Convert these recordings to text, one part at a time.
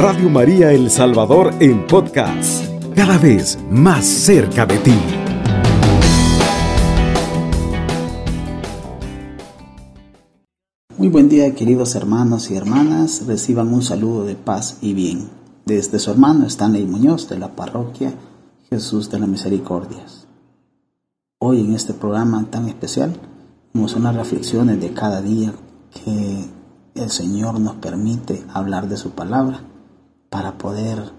Radio María El Salvador en podcast, cada vez más cerca de ti. Muy buen día queridos hermanos y hermanas, reciban un saludo de paz y bien desde su hermano Stanley Muñoz de la parroquia Jesús de las Misericordias. Hoy en este programa tan especial vamos unas reflexiones de cada día que el Señor nos permite hablar de su palabra para poder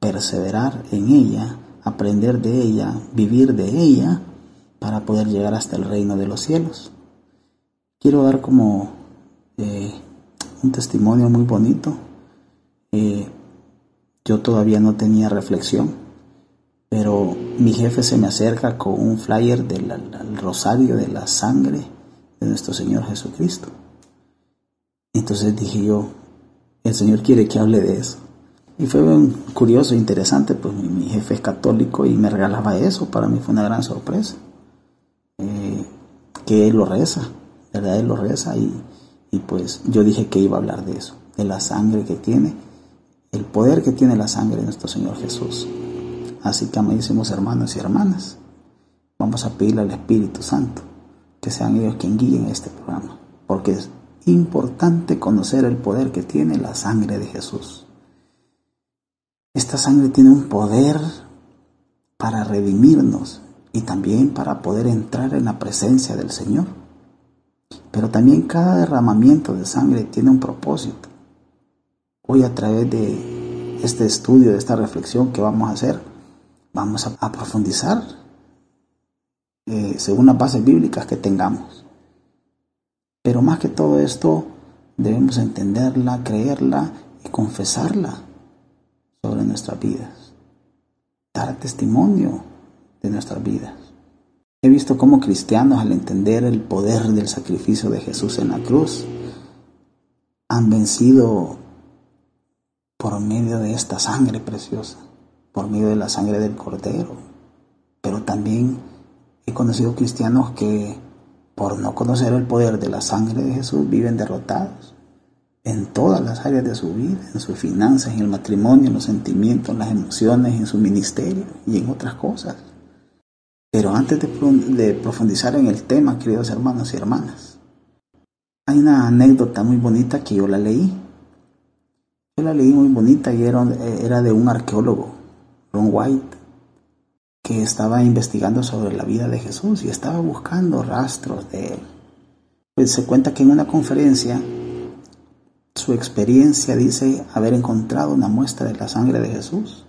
perseverar en ella, aprender de ella, vivir de ella, para poder llegar hasta el reino de los cielos. Quiero dar como eh, un testimonio muy bonito. Eh, yo todavía no tenía reflexión, pero mi jefe se me acerca con un flyer del rosario de la sangre de nuestro Señor Jesucristo. Entonces dije yo, el Señor quiere que hable de eso. Y fue curioso e interesante, pues mi, jefe es católico y me regalaba eso, para mí fue una gran sorpresa. Eh, que él lo reza, ¿verdad? Él lo reza y, y pues yo dije que iba a hablar de eso, de la sangre que tiene, el poder que tiene la sangre de nuestro Señor Jesús. Así que, amadísimos hermanos y hermanas, vamos a pedirle al Espíritu Santo que sean ellos quien guíen este programa, porque es importante conocer el poder que tiene la sangre de Jesús. Esta sangre tiene un poder para redimirnos y también para poder entrar en la presencia del Señor. Pero también cada derramamiento de sangre tiene un propósito. Hoy a través de este estudio, de esta reflexión que vamos a hacer, vamos a, profundizar eh, según las bases bíblicas que tengamos. Pero más que todo esto, debemos entenderla, creerla y confesarla sobre nuestras vidas. Dar testimonio de nuestras vidas. He visto cómo cristianos al entender el poder del sacrificio de Jesús en la cruz han vencido por medio de esta sangre preciosa, por medio de la sangre del Cordero. Pero también he conocido cristianos que por no conocer el poder de la sangre de Jesús viven derrotados en todas las áreas de su vida, en sus finanzas, en el matrimonio, en los sentimientos, en las emociones, en su ministerio y en otras cosas. Pero antes de, profundizar en el tema, queridos hermanos y hermanas, hay una anécdota muy bonita que yo la leí. Yo la leí muy bonita y era, de un arqueólogo, Ron White, que estaba investigando sobre la vida de Jesús y estaba buscando rastros de él. Pues se cuenta que en una conferencia su experiencia dice haber encontrado una muestra de la sangre de Jesús.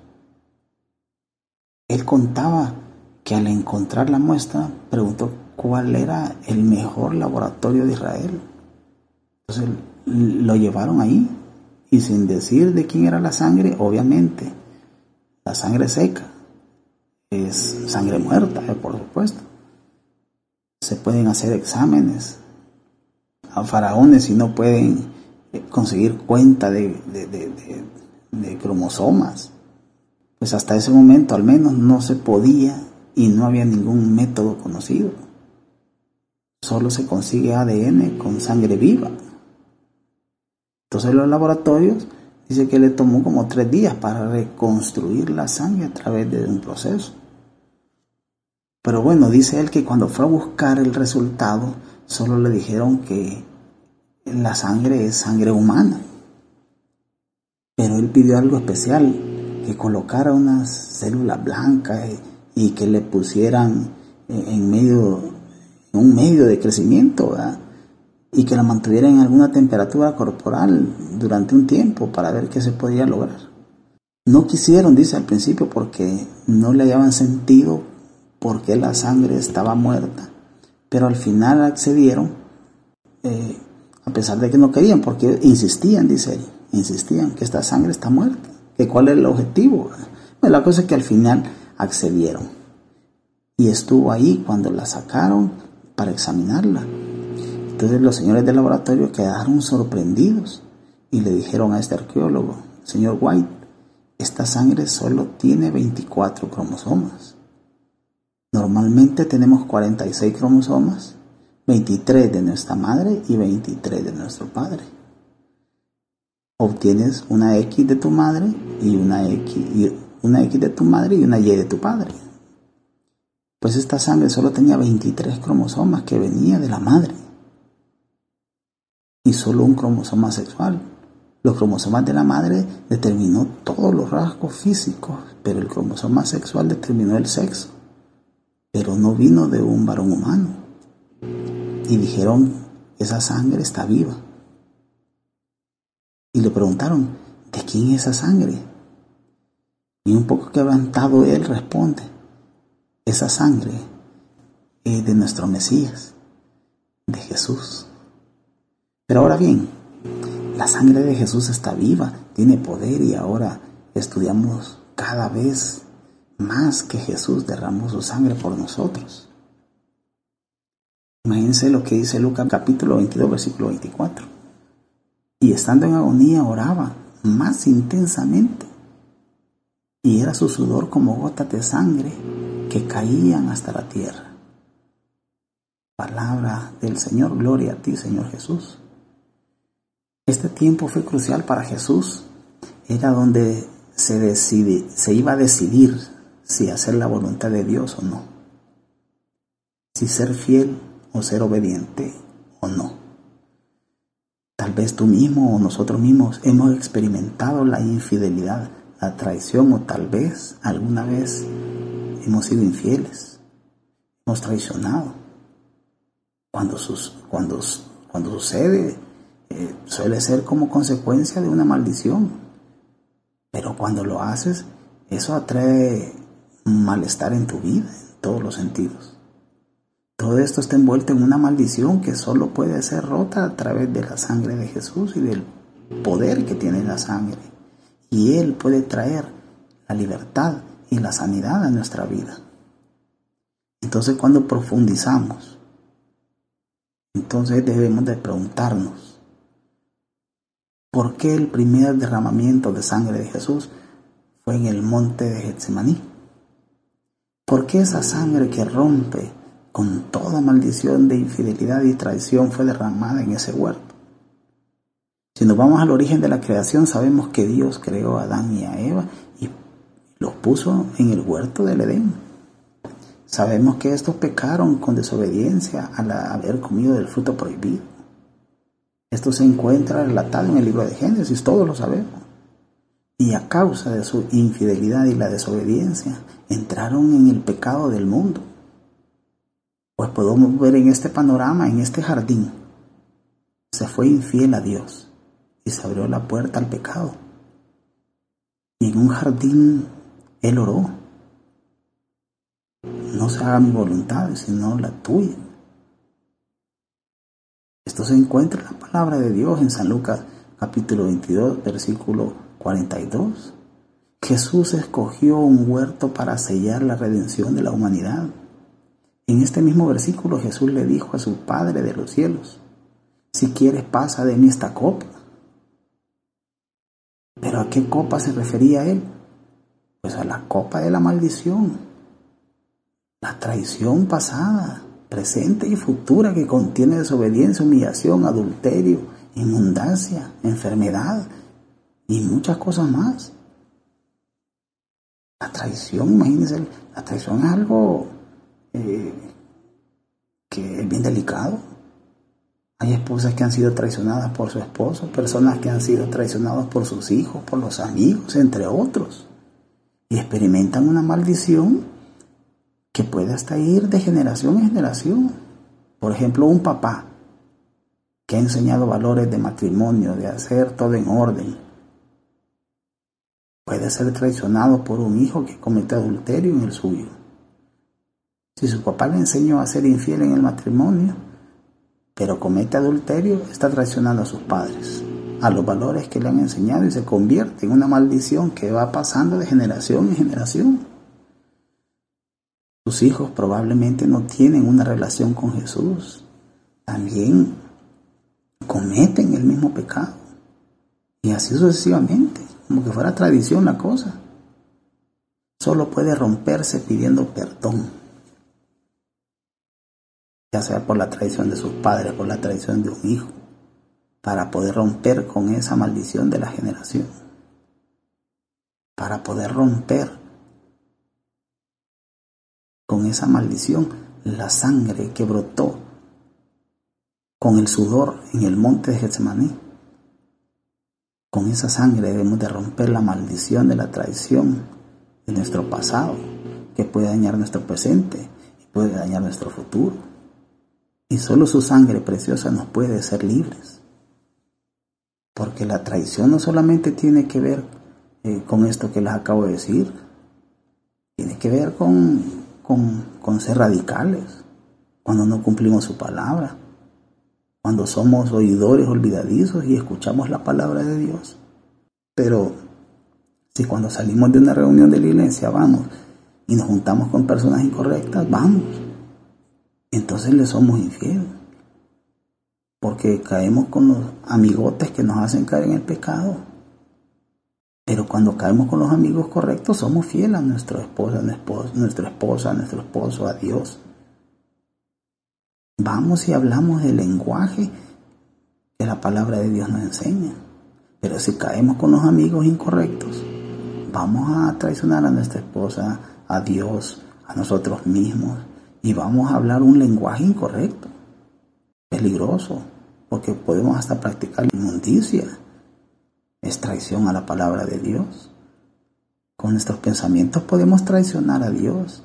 Él contaba que al encontrar la muestra preguntó cuál era el mejor laboratorio de Israel. Entonces lo llevaron ahí y sin decir de quién era la sangre, obviamente, la sangre seca es sangre muerta, eh, por supuesto. Se pueden hacer exámenes a faraones y no pueden conseguir cuenta de, de, cromosomas. Pues hasta ese momento al menos no se podía y no había ningún método conocido. Solo se consigue ADN con sangre viva. Entonces los laboratorios dice que le tomó como tres días para reconstruir la sangre a través de un proceso. Pero bueno, dice él que cuando fue a buscar el resultado, solo le dijeron que la sangre es sangre humana. Pero él pidió algo especial, que colocara unas células blancas y que le pusieran en medio, un medio de crecimiento, y que la mantuviera en alguna temperatura corporal durante un tiempo para ver qué se podía lograr. No quisieron, dice al principio, porque no le hallaban sentido porque la sangre estaba muerta, pero al final accedieron eh, a pesar de que no querían, porque insistían, dice él, insistían que esta sangre está muerta, que cuál es el objetivo. La cosa es que al final accedieron. Y estuvo ahí cuando la sacaron para examinarla. Entonces los señores del laboratorio quedaron sorprendidos y le dijeron a este arqueólogo, señor White, esta sangre solo tiene 24 cromosomas. Normalmente tenemos 46 cromosomas 23 de nuestra madre y 23 de nuestro padre. obtienes una X de tu madre y una X, y una X de tu madre y una Y de tu padre. Pues esta sangre solo tenía 23 cromosomas que venía de la madre. Y solo un cromosoma sexual. Los cromosomas de la madre determinó todos los rasgos físicos, pero el cromosoma sexual determinó el sexo. Pero no vino de un varón humano. Y dijeron, esa sangre está viva. Y le preguntaron, ¿de quién es esa sangre? Y un poco quebrantado él responde, esa sangre es de nuestro Mesías, de Jesús. Pero ahora bien, la sangre de Jesús está viva, tiene poder y ahora estudiamos cada vez más que Jesús derramó su sangre por nosotros. Imagínense lo que dice Lucas capítulo 22, versículo 24. Y estando en agonía oraba más intensamente y era su sudor como gotas de sangre que caían hasta la tierra. Palabra del Señor, gloria a ti, Señor Jesús. Este tiempo fue crucial para Jesús. Era donde se, decide, se iba a decidir si hacer la voluntad de Dios o no. Si ser fiel o ser obediente o no. Tal vez tú mismo o nosotros mismos hemos experimentado la infidelidad la traición o tal vez alguna vez hemos sido infieles, hemos traicionado. Cuando, sucede, eh, suele ser como consecuencia de una maldición. Pero cuando lo haces, eso atrae malestar en tu vida, en todos los sentidos. Todo esto está envuelto en una maldición que solo puede ser rota a través de la sangre de Jesús y del poder que tiene la sangre y Él puede traer la libertad y la sanidad a nuestra vida. Entonces cuando profundizamos, entonces debemos de preguntarnos, ¿por qué el primer derramamiento de sangre de Jesús fue en el monte de Getsemaní? ¿Por qué esa sangre que rompe con toda maldición de infidelidad y traición fue derramada en ese huerto? Si nos vamos al origen de la creación, sabemos que Dios creó a Adán y a Eva y los puso en el huerto del Edén. Sabemos que estos pecaron con desobediencia al haber comido del fruto prohibido. Esto se encuentra relatado en el libro de Génesis, todos lo sabemos. Y a causa de su infidelidad y la desobediencia, entraron en el pecado del mundo. Pues podemos ver en este panorama, en este jardín, se fue infiel a Dios y se abrió la puerta al pecado. Y en un jardín él oró. No se haga mi voluntad, sino la tuya. Esto se encuentra en la palabra de Dios en San Lucas capítulo 22, versículo 42. Jesús escogió un huerto para sellar la redención de la humanidad. En este mismo versículo Jesús le dijo a su Padre de los cielos, si quieres pasa de mí esta copa, ¿Pero a qué copa se refería él? Pues a la copa de la maldición, la traición pasada, presente y futura que contiene desobediencia, humillación, adulterio, inundancia, enfermedad y muchas cosas más. La traición, imagínense, la traición es algo eh, que es bien delicado. Hay esposas que han sido traicionadas por su esposo, personas que han sido traicionadas por sus hijos, por los amigos, entre otros. Y experimentan una maldición que puede hasta ir de generación en generación. Por ejemplo, un papá que ha enseñado valores de matrimonio, de hacer todo en orden, puede ser traicionado por un hijo que comete adulterio en el suyo. Si su papá le enseñó a ser infiel en el matrimonio, pero comete adulterio, está traicionando a sus padres, a los valores que le han enseñado y se convierte en una maldición que va pasando de generación en generación. Sus hijos probablemente no tienen una relación con Jesús. También cometen el mismo pecado. Y así sucesivamente, como que fuera tradición la cosa. Solo puede romperse pidiendo perdón ya sea por la traición de sus padres, por la traición de un hijo, para poder romper con esa maldición de la generación, para poder romper con esa maldición la sangre que brotó con el sudor en el monte de Getsemaní. Con esa sangre debemos de romper la maldición de la traición de nuestro pasado, que puede dañar nuestro presente y puede dañar nuestro futuro. Y solo su sangre preciosa nos puede hacer libres. Porque la traición no solamente tiene que ver eh, con esto que les acabo de decir, tiene que ver con, con, con ser radicales, cuando no cumplimos su palabra, cuando somos oidores olvidadizos y escuchamos la palabra de Dios. Pero si cuando salimos de una reunión de la iglesia vamos y nos juntamos con personas incorrectas, vamos. Entonces le somos infieles. Porque caemos con los amigotes que nos hacen caer en el pecado. Pero cuando caemos con los amigos correctos, somos fieles a nuestra esposa, nuestra esposa, nuestro esposo, a Dios. Vamos y hablamos el lenguaje que la palabra de Dios nos enseña. Pero si caemos con los amigos incorrectos, vamos a traicionar a nuestra esposa, a Dios, a nosotros mismos, y vamos a hablar un lenguaje incorrecto, peligroso, porque podemos hasta practicar inmundicia. Es traición a la palabra de Dios. Con nuestros pensamientos podemos traicionar a Dios.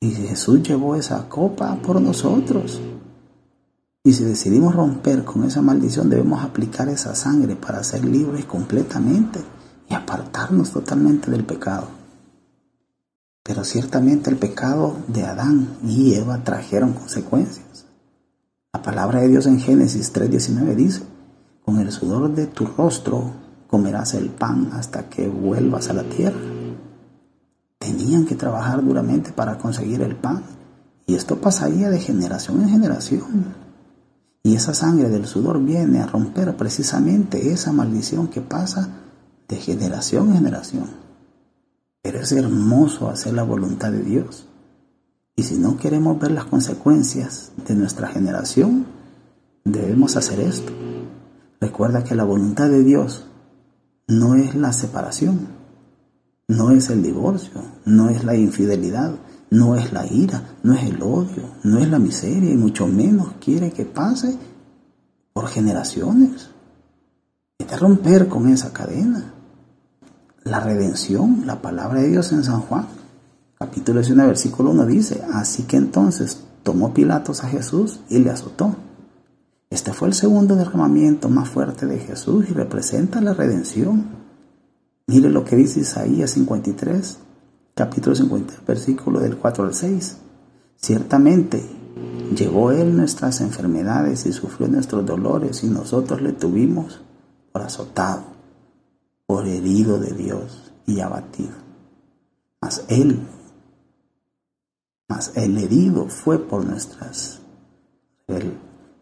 Y Jesús llevó esa copa por nosotros. Y si decidimos romper con esa maldición, debemos aplicar esa sangre para ser libres completamente y apartarnos totalmente del pecado. Pero ciertamente el pecado de Adán y Eva trajeron consecuencias. La palabra de Dios en Génesis 3:19 dice, con el sudor de tu rostro comerás el pan hasta que vuelvas a la tierra. Tenían que trabajar duramente para conseguir el pan. Y esto pasaría de generación en generación. Y esa sangre del sudor viene a romper precisamente esa maldición que pasa de generación en generación. Es hermoso hacer la voluntad de Dios. Y si no queremos ver las consecuencias de nuestra generación, debemos hacer esto. Recuerda que la voluntad de Dios no es la separación, no es el divorcio, no es la infidelidad, no es la ira, no es el odio, no es la miseria y mucho menos quiere que pase por generaciones. Que romper con esa cadena la redención, la palabra de Dios en San Juan, capítulo 19, versículo 1 dice, así que entonces tomó Pilatos a Jesús y le azotó. Este fue el segundo derramamiento más fuerte de Jesús y representa la redención. Mire lo que dice Isaías 53, capítulo 50, versículo del 4 al 6. Ciertamente llevó Él nuestras enfermedades y sufrió nuestros dolores y nosotros le tuvimos por azotado por herido de Dios y abatido. Mas Él, mas el herido fue por nuestras,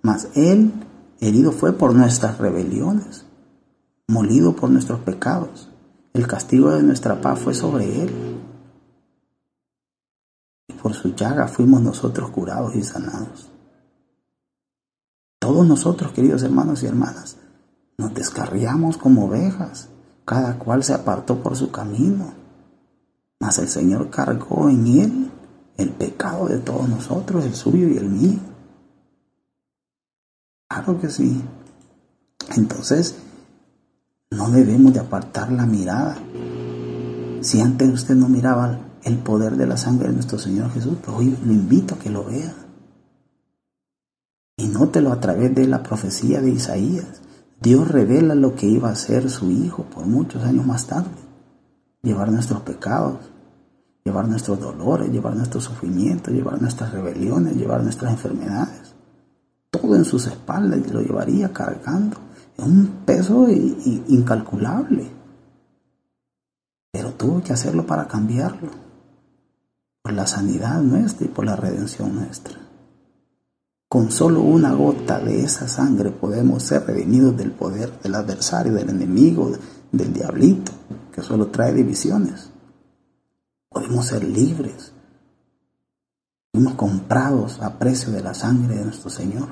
mas Él herido fue por nuestras rebeliones, molido por nuestros pecados. El castigo de nuestra paz fue sobre Él. Y por su llaga fuimos nosotros curados y sanados. Todos nosotros, queridos hermanos y hermanas, nos descarriamos como ovejas cada cual se apartó por su camino, mas el Señor cargó en él el pecado de todos nosotros, el suyo y el mío. Claro que sí. Entonces, no debemos de apartar la mirada. Si antes usted no miraba el poder de la sangre de nuestro Señor Jesús, pues hoy lo invito a que lo vea. Y nótelo a través de la profecía de Isaías. Dios revela lo que iba a ser su Hijo por muchos años más tarde. Llevar nuestros pecados, llevar nuestros dolores, llevar nuestros sufrimientos, llevar nuestras rebeliones, llevar nuestras enfermedades. Todo en sus espaldas lo llevaría cargando. Es un peso incalculable. Pero tuvo que hacerlo para cambiarlo. Por la sanidad nuestra y por la redención nuestra. Con solo una gota de esa sangre podemos ser redimidos del poder del adversario, del enemigo, del diablito, que solo trae divisiones. Podemos ser libres. Fuimos comprados a precio de la sangre de nuestro Señor.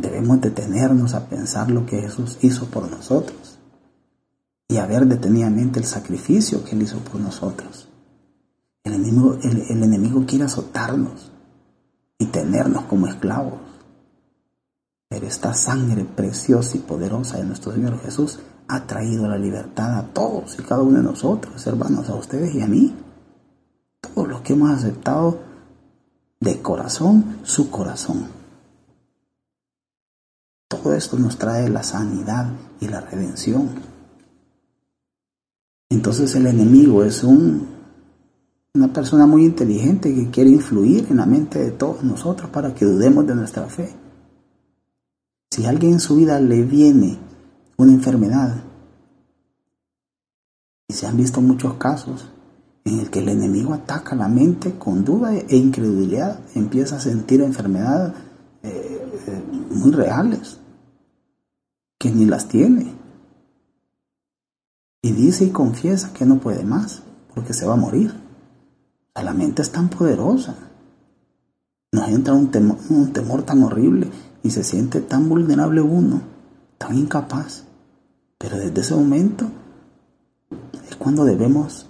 debemos detenernos a pensar lo que Jesús hizo por nosotros y a ver detenidamente el sacrificio que Él hizo por nosotros. El enemigo, el enemigo quiere azotarnos y tenernos como esclavos. Pero esta sangre preciosa y poderosa de nuestro Señor Jesús ha traído la libertad a todos y cada uno de nosotros, hermanos, a ustedes y a mí. Todos los que hemos aceptado de corazón su corazón. Todo esto nos trae la sanidad y la redención. Entonces el enemigo es un, una persona muy inteligente que quiere influir en la mente de todos nosotros para que dudemos de nuestra fe. Si a alguien en su vida le viene una enfermedad, y se han visto muchos casos en el que el enemigo ataca la mente con duda e incredulidad, empieza a sentir enfermedades eh, eh, muy reales, que ni las tiene. Y dice y confiesa que no puede más, porque se va a morir. La mente es tan poderosa. Nos entra un temor, un temor tan horrible y se siente tan vulnerable uno, tan incapaz. Pero desde ese momento es cuando debemos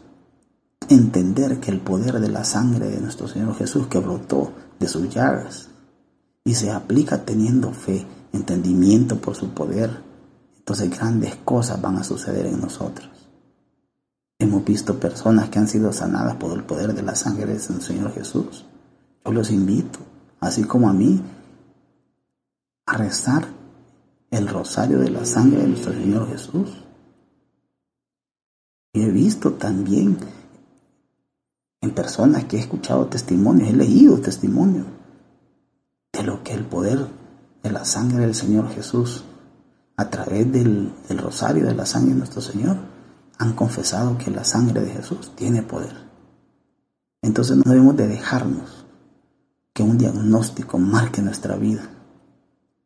entender que el poder de la sangre de nuestro Señor Jesús que brotó de sus llagas y se aplica teniendo fe, entendimiento por su poder, entonces grandes cosas van a suceder en nosotros. Hemos visto personas que han sido sanadas por el poder de la sangre de nuestro Señor Jesús. Yo los invito, así como a mí, a rezar el rosario de la sangre de nuestro Señor Jesús. Y he visto también en personas que he escuchado testimonios, he leído testimonios de lo que el poder de la sangre del Señor Jesús, a través del, del rosario de la sangre de nuestro Señor, han confesado que la sangre de Jesús tiene poder. Entonces no debemos de dejarnos que un diagnóstico marque nuestra vida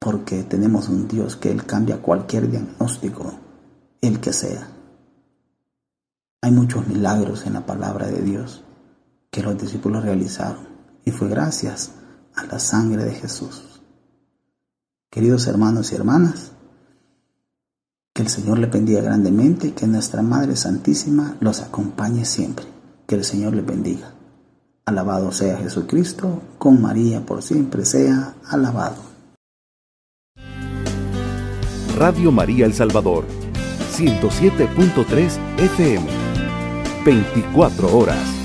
porque tenemos un Dios que Él cambia cualquier diagnóstico, el que sea. Hay muchos milagros en la palabra de Dios que los discípulos realizaron y fue gracias a la sangre de Jesús. Queridos hermanos y hermanas, que el Señor le bendiga grandemente y que nuestra Madre Santísima los acompañe siempre. Que el Señor le bendiga. Alabado sea Jesucristo, con María por siempre sea alabado. Radio María El Salvador, 107.3 FM, 24 horas.